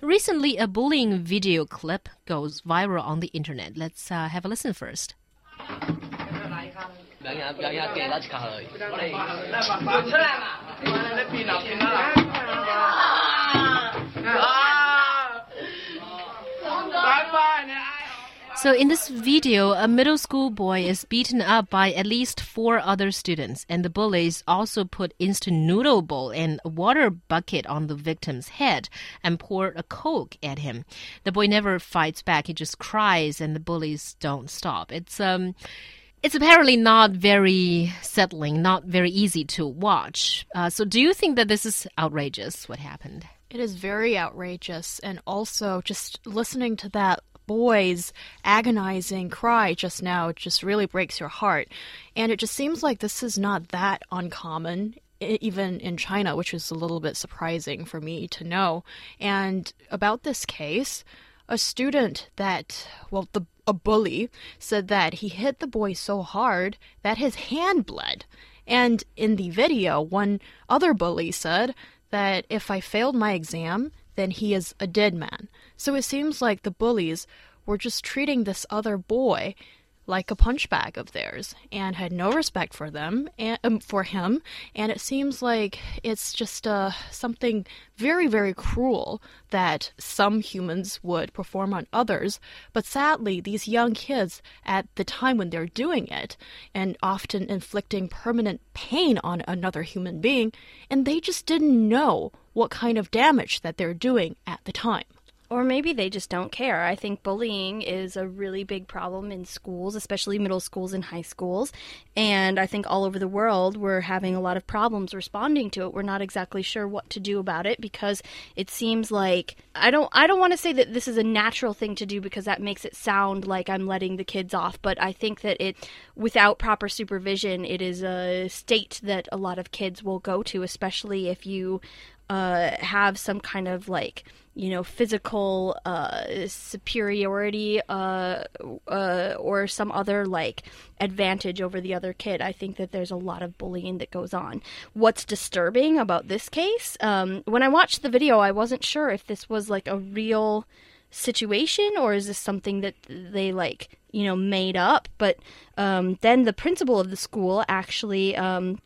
Recently, a bullying video clip goes viral on the internet. Let's uh, have a listen first. So, in this video, a middle school boy is beaten up by at least four other students, and the bullies also put instant noodle bowl and a water bucket on the victim's head and pour a coke at him. The boy never fights back; he just cries, and the bullies don't stop. It's um. It's apparently not very settling, not very easy to watch. Uh, so, do you think that this is outrageous? What happened? It is very outrageous, and also just listening to that boy's agonizing cry just now just really breaks your heart. And it just seems like this is not that uncommon. Even in China, which is a little bit surprising for me to know. And about this case, a student that, well, the a bully said that he hit the boy so hard that his hand bled. And in the video, one other bully said that if I failed my exam, then he is a dead man. So it seems like the bullies were just treating this other boy like a punchbag of theirs and had no respect for them and um, for him. And it seems like it's just uh, something very very cruel that some humans would perform on others. But sadly these young kids at the time when they're doing it and often inflicting permanent pain on another human being and they just didn't know what kind of damage that they're doing at the time Or maybe they just don't care. I think bullying is a really big problem in schools, especially middle schools and high schools. And I think all over the world we're having a lot of problems responding to it. We're not exactly sure what to do about it because it seems like I don't I don't want to say that this is a natural thing to do because that makes it sound like I'm letting the kids off, but I think that it without proper supervision, it is a state that a lot of kids will go to, especially if you uh, have some kind of like you know physical uh, superiority uh, uh, or some other like advantage over the other kid. I think that there's a lot of bullying that goes on. What's disturbing about this case? Um, when I watched the video, I wasn't sure if this was like a real situation or is this something that they like you know made up but um, then the principal of the school actually um,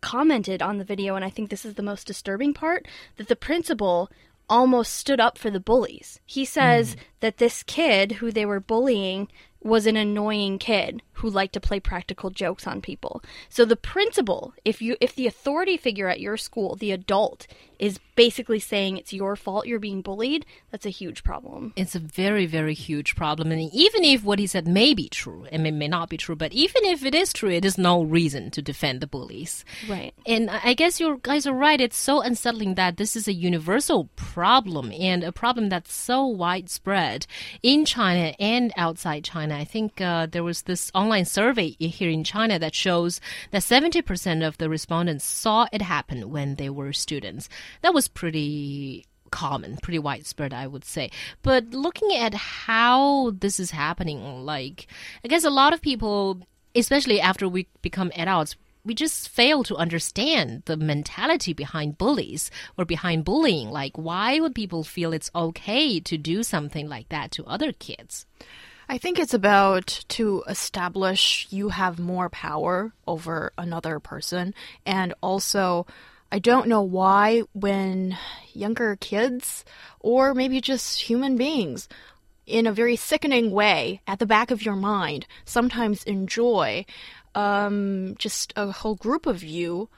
commented on the video, and I think this is the most disturbing part that the principal almost stood up for the bullies. He says hmm. that this kid who they were bullying was an annoying kid who liked to play practical jokes on people. So the principal, if you if the authority figure at your school, the adult is basically saying it's your fault you're being bullied, that's a huge problem. It's a very, very huge problem. And even if what he said may be true, and it may not be true, but even if it is true, it is no reason to defend the bullies. Right. And I guess you guys are right. It's so unsettling that this is a universal problem and a problem that's so widespread in China and outside China. I think uh, there was this online survey here in China that shows that 70% of the respondents saw it happen when they were students. That was pretty common, pretty widespread, I would say. But looking at how this is happening, like, I guess a lot of people, especially after we become adults, we just fail to understand the mentality behind bullies or behind bullying. Like, why would people feel it's okay to do something like that to other kids? I think it's about to establish you have more power over another person. And also, I don't know why when younger kids, or maybe just human beings, in a very sickening way, at the back of your mind, sometimes enjoy um, just a whole group of you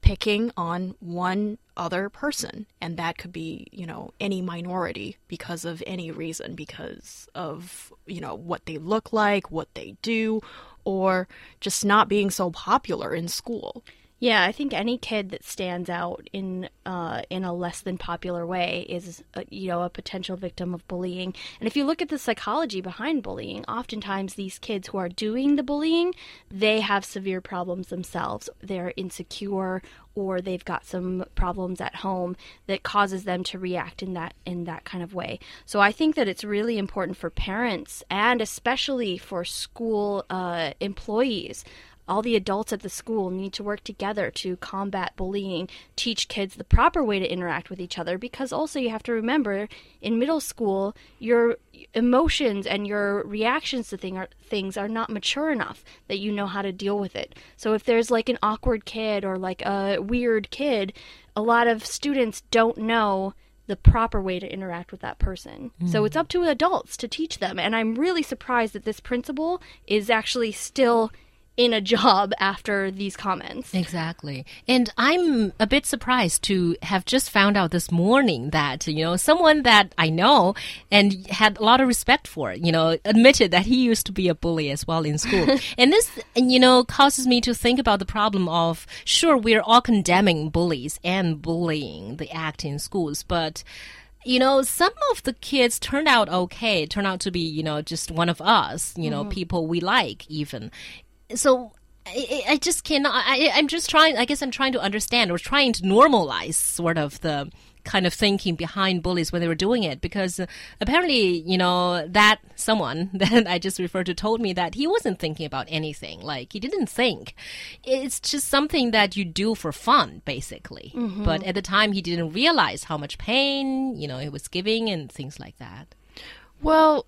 picking on one other person. And that could be you know any minority because of any reason because of you know what they look like what they do or just not being so popular in school Yeah, I think any kid that stands out in uh, in a less than popular way is, uh, you know, a potential victim of bullying. And if you look at the psychology behind bullying, oftentimes these kids who are doing the bullying, they have severe problems themselves. They're insecure, or they've got some problems at home that causes them to react in that in that kind of way. So I think that it's really important for parents and especially for school uh, employees all the adults at the school need to work together to combat bullying, teach kids the proper way to interact with each other. Because also, you have to remember in middle school, your emotions and your reactions to thing are, things are not mature enough that you know how to deal with it. So, if there's like an awkward kid or like a weird kid, a lot of students don't know the proper way to interact with that person. So hmm. it's up to adults to teach them. And I'm really surprised that this principal is actually still in a job after these comments. Exactly. And I'm a bit surprised to have just found out this morning that, you know, someone that I know and had a lot of respect for, you know, admitted that he used to be a bully as well in school. and this, you know, causes me to think about the problem of, sure, we're all condemning bullies and bullying, the act in schools, but you know, some of the kids turned out okay, turned out to be, you know, just one of us, you know, mm-hmm. people we like even. So I, I just cannot. I, I'm just trying. I guess I'm trying to understand or trying to normalize sort of the kind of thinking behind bullies when they were doing it because uh, apparently you know that someone that I just referred to told me that he wasn't thinking about anything like he didn't think it's just something that you do for fun basically but at the time he didn't realize how much pain you know it was giving and things like that Well,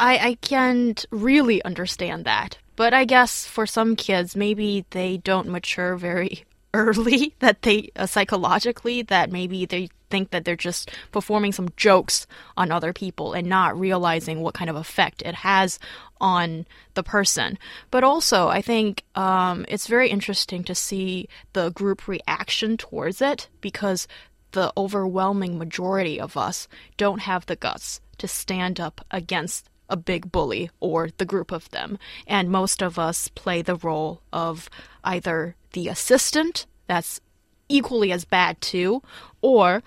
I I can't really understand that. But I guess for some kids, maybe they don't mature very early that they uh, psychologically that maybe they think that they're just performing some jokes on other people and not realizing what kind of effect it has on the person. But also, I think um, it's very interesting to see the group reaction towards it because the overwhelming majority of us don't have the guts to stand up against a big bully or the group of them. And most of us play the role of either the assistant, that's equally as bad too, or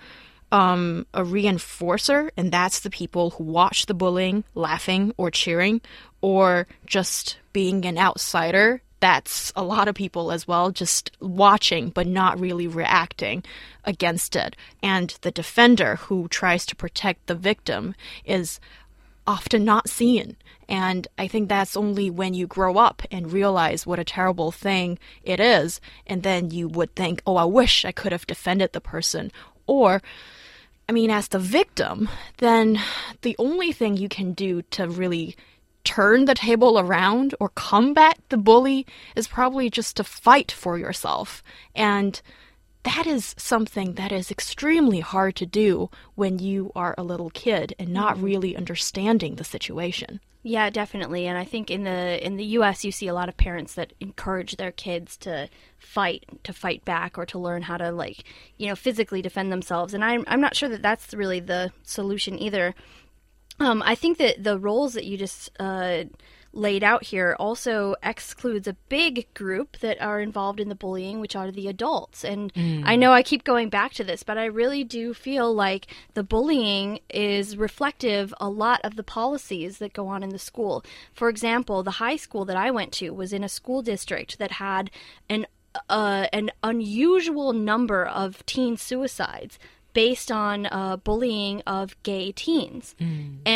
um, a reinforcer, and that's the people who watch the bullying, laughing or cheering, or just being an outsider. That's a lot of people as well, just watching but not really reacting against it. And the defender who tries to protect the victim is often not seen. And I think that's only when you grow up and realize what a terrible thing it is, and then you would think, oh, I wish I could have defended the person. Or, I mean, as the victim, then the only thing you can do to really turn the table around or combat the bully is probably just to fight for yourself. And that is something that is extremely hard to do when you are a little kid and not really understanding the situation. Yeah, definitely. And I think in the in the US you see a lot of parents that encourage their kids to fight, to fight back or to learn how to like, you know, physically defend themselves. And I'm I'm not sure that that's really the solution either. Um, I think that the roles that you just uh, laid out here also excludes a big group that are involved in the bullying, which are the adults. And I know I keep going back to this, but I really do feel like the bullying is reflective a lot of the policies that go on in the school. For example, the high school that I went to was in a school district that had an uh, an unusual number of teen suicides based on uh, bullying of gay teens.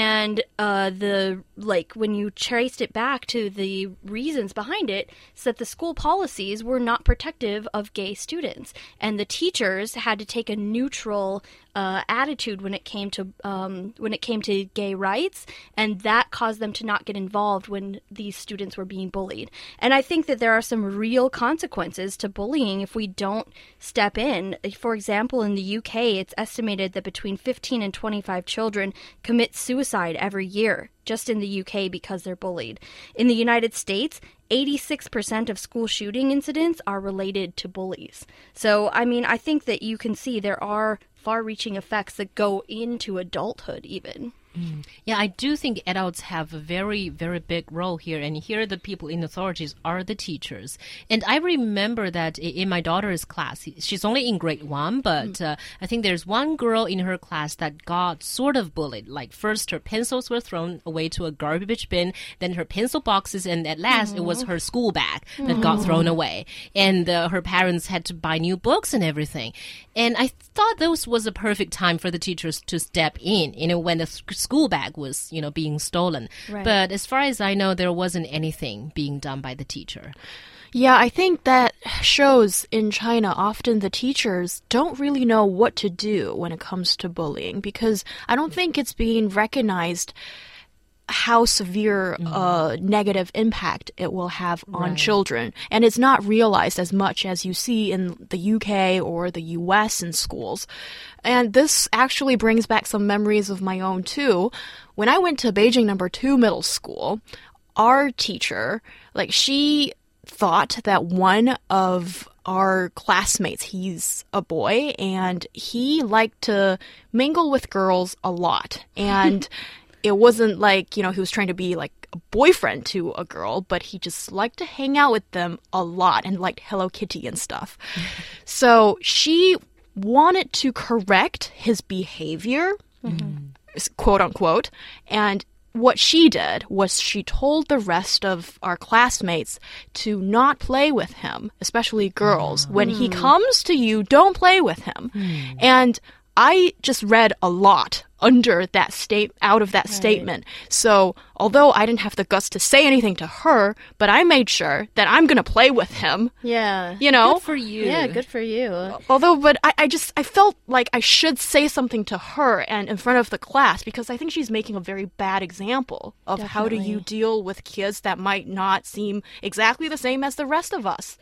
And uh, the like when you traced it back to the reasons behind it, it's that the school policies were not protective of gay students, and the teachers had to take a neutral uh, attitude when it came to um, when it came to gay rights, and that caused them to not get involved when these students were being bullied. And I think that there are some real consequences to bullying if we don't step in. For example, in the UK, it's estimated that between 15 and 25 children commit suicide every year just in the UK because they're bullied. In the United States, 86% of school shooting incidents are related to bullies. So, I mean, I think that you can see there are far reaching effects that go into adulthood, even. Yeah, I do think adults have a very, very big role here. And here, the people in authorities are the teachers. And I remember that in my daughter's class, she's only in grade one, but uh, I think there's one girl in her class that got sort of bullied. Like, first, her pencils were thrown away to a garbage bin, then her pencil boxes, and at last, it was her school bag that got thrown away. And uh, her parents had to buy new books and everything. And I thought this was a perfect time for the teachers to step in, you know, when the school bag was, you know, being stolen. Right. But as far as I know, there wasn't anything being done by the teacher. Yeah, I think that shows in China often the teachers don't really know what to do when it comes to bullying because I don't think it's being recognized how severe uh, negative impact it will have on children. And it's not realized as much as you see in the UK or the US in schools. And this actually brings back some memories of my own too. When I went to Beijing number two middle school, our teacher, like, she thought that one of our classmates, he's a boy, and he liked to mingle with girls a lot. And it wasn't like, you know, he was trying to be like a boyfriend to a girl, but he just liked to hang out with them a lot and liked Hello Kitty and stuff. so she wanted to correct his behavior, mm-hmm. quote unquote, and what she did was she told the rest of our classmates to not play with him, especially girls. Ah. When he hmm. comes to you, don't play with him. Hmm. And I just read a lot under that state out of that statement. So, although I didn't have the guts to say anything to her, but I made sure that I'm going to play with him, Yeah. you know? Good for you. Yeah, good for you. Although, but I, I just I felt like I should say something to her and in front of the class because I think she's making a very bad example of how do you deal with kids that might not seem exactly the same as the rest of us.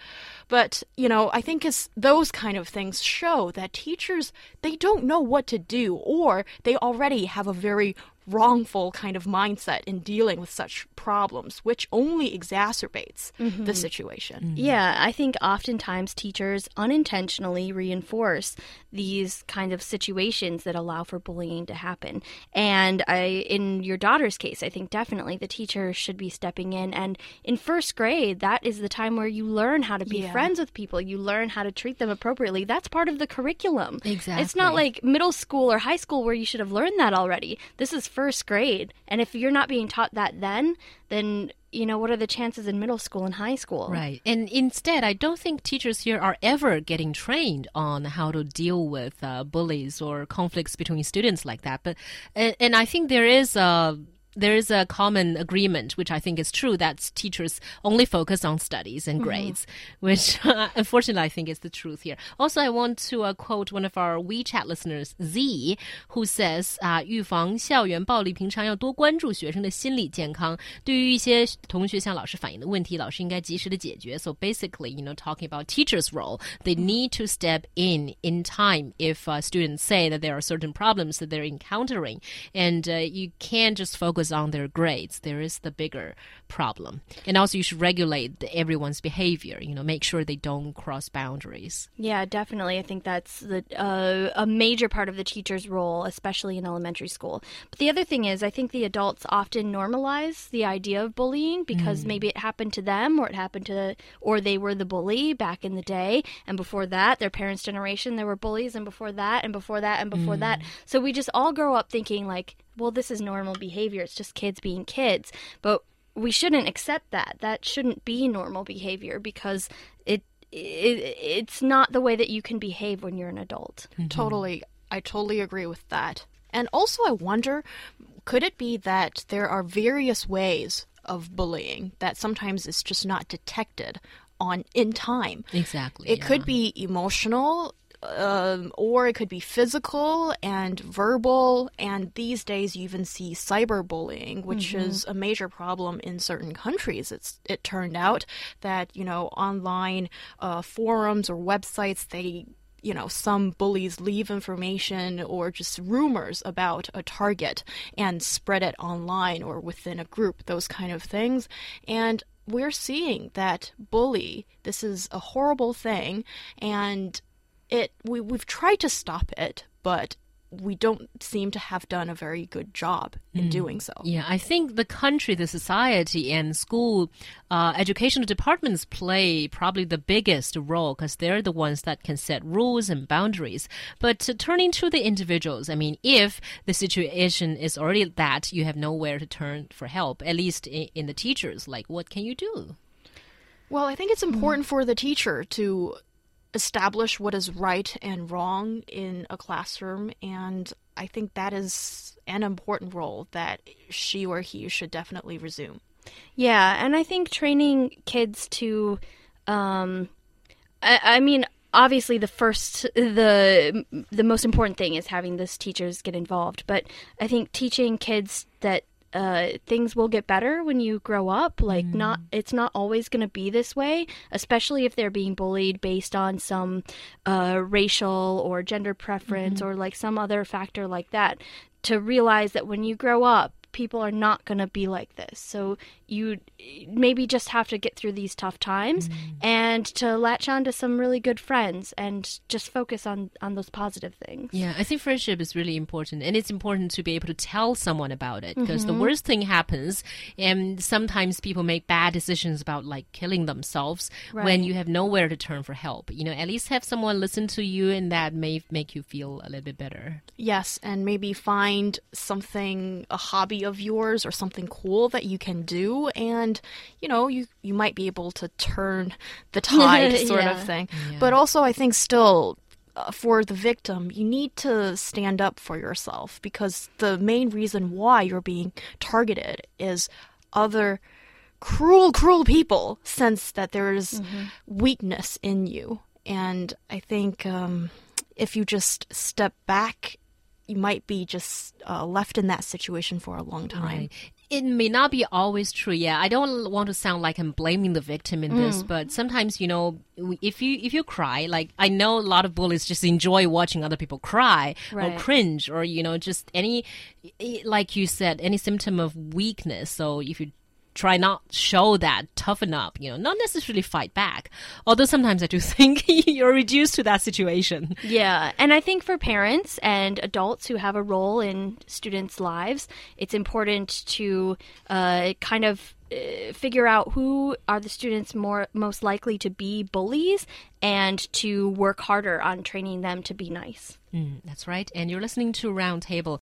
But you know, I think it's those kind of things show that teachers they don't know what to do or they already have a very wrongful kind of mindset in dealing with such problems, which only exacerbates the mm-hmm. situation. Mm-hmm. Yeah, I think oftentimes teachers unintentionally reinforce these kind of situations that allow for bullying to happen. And I in your daughter's case, I think definitely the teacher should be stepping in and in first grade, that is the time where you learn how to be Yeah. friends with people, you learn how to treat them appropriately. That's part of the curriculum. Exactly. It's not like middle school or high school where you should have learned that already. This is first grade. And if you're not being taught that then, then you know, what are the chances in middle school and high school? Right. And instead, I don't think teachers here are ever getting trained on how to deal with uh, bullies or conflicts between students like that. But and, and I think there is a there is a common agreement, which I think is true, that teachers only focus on studies and grades, which uh, unfortunately I think is the truth here. Also, I want to uh, quote one of our WeChat listeners, Z, who says, 啊，预防校园暴力，平常要多关注学生的心理健康。对于一些同学向老师反映的问题，老师应该及时的解决。So basically, you know, talking about teachers' role, they need to step in in time if uh, students say that there are certain problems that they're encountering, and uh, you can't just focus on their grades. There is the bigger problem, and also you should regulate the, everyone's behavior. You know, make sure they don't cross boundaries. Yeah, definitely. I think that's the uh, a major part of the teacher's role, especially in elementary school. But the other thing is, I think the adults often normalize the idea of bullying because maybe it happened to them, or it happened to, or they were the bully back in the day, and before that, their parents' generation, there were bullies, and before that, and before that, and before that. So we just all grow up thinking like, well, this is normal behavior. It's just kids being kids, but we shouldn't accept that. That shouldn't be normal behavior because it it, it's not the way that you can behave when you're an adult. Mm-hmm. Totally. I totally agree with that. And also, I wonder could it be that there are various ways of bullying that sometimes it's just not detected on in time? Exactly. It could be emotional. Um, or it could be physical and verbal, and these days you even see cyberbullying, which is a major problem in certain countries. It's it turned out that you know online uh, forums or websites they you know, some bullies leave information or just rumors about a target and spread it online or within a group, those kind of things. And we're seeing that bully, this is a horrible thing, and it we, we've tried to stop it, but we don't seem to have done a very good job in doing so. Yeah, I think the country, the society, and school uh, educational departments play probably the biggest role because they're the ones that can set rules and boundaries. But uh, turning to the individuals, I mean, if the situation is already that you have nowhere to turn for help, at least in, in the teachers, like what can you do? Well, I think it's important for the teacher to establish what is right and wrong in a classroom, and I think that is an important role that she or he should definitely resume. Yeah, and I think training kids to um, I, I mean, obviously the first the the most important thing is having this teachers get involved but i think teaching kids that uh, things will get better when you grow up. Like not it's not always going to be this way especially if they're being bullied based on some uh, racial or gender preference or like some other factor like that. To realize that when you grow up people are not going to be like this. So you maybe just have to get through these tough times mm. and to latch on to some really good friends and just focus on on those positive things. Yeah, I think friendship is really important, and it's important to be able to tell someone about it because the mm-hmm. worst thing happens, and sometimes people make bad decisions about like killing themselves when you have nowhere to turn for help. You know, at least have someone listen to you, and that may make you feel a little bit better. Yes, and maybe find something, a hobby of yours or something cool that you can do, and you know, you you might be able to turn the tide, sort of Yeah. thing. But also, I think still. Uh, for the victim, you need to stand up for yourself because the main reason why you're being targeted is other cruel, cruel people sense that there is weakness in you. And I think um, if you just step back, you might be just uh, left in that situation for a long time. Right. It may not be always true. Yeah, I don't want to sound like I'm blaming the victim in this, but sometimes you know, if you if you cry, like I know a lot of bullies just enjoy watching other people cry or cringe or you know just any, like you said, any symptom of weakness. So if you try not show that toughen up you know not necessarily fight back although sometimes i do think you're reduced to that situation Yeah, and I think for parents and adults who have a role in students' lives, it's important to uh, kind of uh, figure out who are the students more most likely to be bullies and to work harder on training them to be nice. Mm, that's right. And you're listening to Roundtable.